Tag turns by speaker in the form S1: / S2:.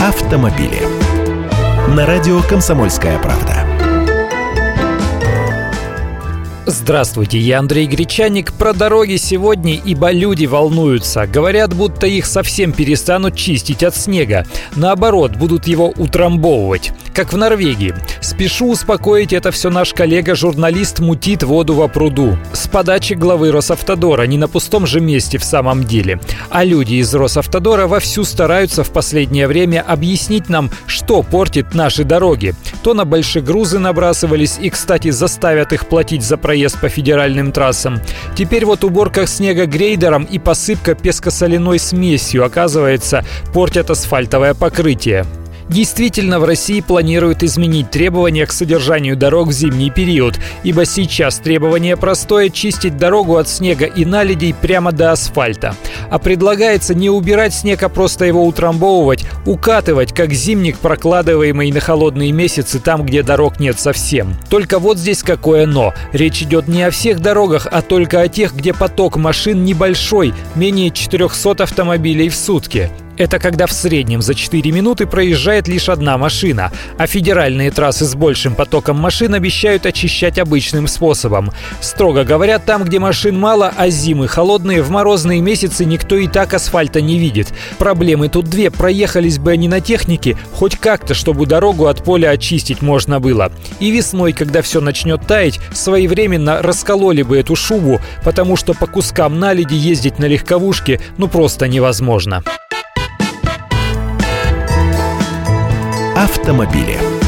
S1: автомобили. На радио «Комсомольская правда».
S2: Здравствуйте, я Андрей Гречаник. Про дороги сегодня, ибо люди волнуются. Говорят, будто их совсем перестанут чистить от снега. Наоборот, будут его утрамбовывать. Как в Норвегии. Спешу успокоить, это все наш коллега-журналист мутит воду во пруду. С подачи главы Росавтодора, не на пустом же месте в самом деле. А люди из Росавтодора вовсю стараются в последнее время объяснить нам, что портит наши дороги. То на большие грузы набрасывались и, кстати, заставят их платить за проезд по федеральным трассам. Теперь вот уборка снега грейдером и посыпка пескосоляной смесью, оказывается, портят асфальтовое покрытие. Действительно, в России планируют изменить требования к содержанию дорог в зимний период, ибо сейчас требование простое – чистить дорогу от снега и наледей прямо до асфальта. А предлагается не убирать снег, а просто его утрамбовывать, укатывать, как зимник, прокладываемый на холодные месяцы там, где дорог нет совсем. Только вот здесь какое «но». Речь идет не о всех дорогах, а только о тех, где поток машин небольшой, менее 400 автомобилей в сутки. Это когда в среднем за 4 минуты проезжает лишь одна машина, а федеральные трассы с большим потоком машин обещают очищать обычным способом. Строго говоря, там, где машин мало, а зимы холодные, в морозные месяцы никто и так асфальта не видит. Проблемы тут две. Проехались бы они на технике, хоть как-то, чтобы дорогу от поля очистить можно было. И весной, когда все начнет таять, своевременно раскололи бы эту шубу, потому что по кускам наледи ездить на легковушке ну просто невозможно.
S1: Автомобили.